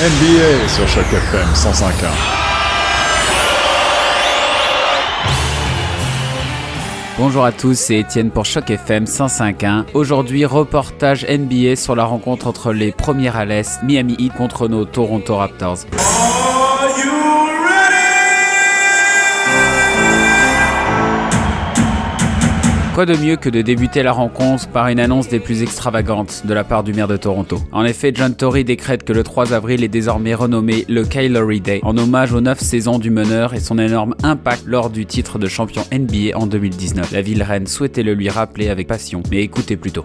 NBA sur chaque FM 105.1. Bonjour à tous, c'est Étienne pour Choc FM 105.1. Aujourd'hui, reportage NBA sur la rencontre entre les premières à l'Est, Miami Heat contre nos Toronto Raptors. Quoi de mieux que de débuter la rencontre par une annonce des plus extravagantes de la part du maire de Toronto? En effet, John Tory décrète que le 3 avril est désormais renommé le Kylori Day, en hommage aux 9 saisons du meneur et son énorme impact lors du titre de champion NBA en 2019. La ville reine souhaitait le lui rappeler avec passion, mais écoutez plutôt.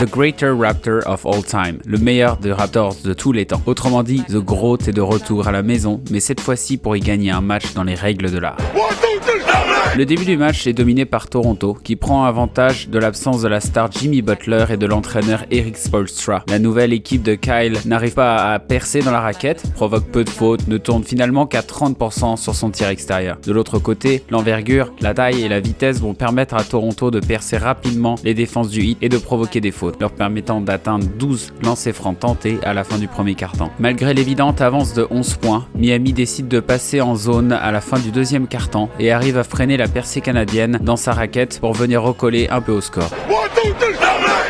The Greater Raptor of All Time, le meilleur des Raptors de tous les temps. Autrement dit, The Groat est de retour à la maison, mais cette fois-ci pour y gagner un match dans les règles de l'art. Le début du match est dominé par Toronto, qui prend avantage de l'absence de la star Jimmy Butler et de l'entraîneur Eric Spoelstra. La nouvelle équipe de Kyle n'arrive pas à percer dans la raquette, provoque peu de fautes, ne tourne finalement qu'à 30% sur son tir extérieur. De l'autre côté, l'envergure, la taille et la vitesse vont permettre à Toronto de percer rapidement les défenses du hit et de provoquer des fautes, leur permettant d'atteindre 12 lancers francs tentés à la fin du premier quart-temps. Malgré l'évidente avance de 11 points, Miami décide de passer en zone à la fin du deuxième quart-temps et arrive à freiner la percée canadienne dans sa raquette pour venir recoller un peu au score.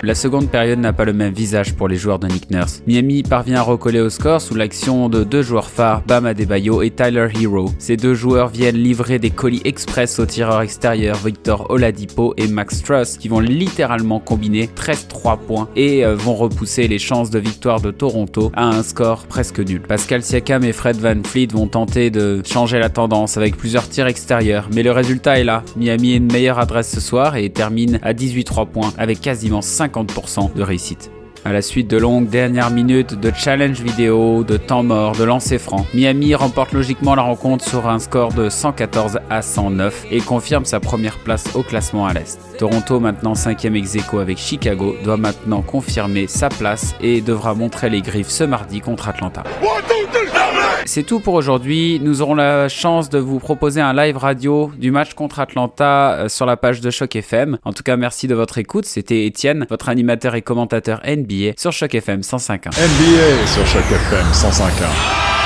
La seconde période n'a pas le même visage pour les joueurs de Nick Nurse. Miami parvient à recoller au score sous l'action de deux joueurs phares, Bam Adebayo et Tyler Hero. Ces deux joueurs viennent livrer des colis express aux tireurs extérieurs Victor Oladipo et Max Truss qui vont littéralement combiner 13-3 points et euh, vont repousser les chances de victoire de Toronto à un score presque nul. Pascal Siakam et Fred Van Fleet vont tenter de changer la tendance avec plusieurs tirs extérieurs, mais le résultat est là. Miami est une meilleure adresse ce soir et termine à 18-3 points avec quasiment 50% de réussite. À la suite de longues dernières minutes de challenge vidéo, de temps mort, de lancer franc, Miami remporte logiquement la rencontre sur un score de 114 à 109 et confirme sa première place au classement à l'Est. Toronto, maintenant 5ème ex avec Chicago, doit maintenant confirmer sa place et devra montrer les griffes ce mardi contre Atlanta. C'est tout pour aujourd'hui. Nous aurons la chance de vous proposer un live radio du match contre Atlanta euh, sur la page de Choc FM. En tout cas, merci de votre écoute. C'était Étienne, votre animateur et commentateur NBA sur Choc FM 105.1. NBA sur chaque FM 105.1.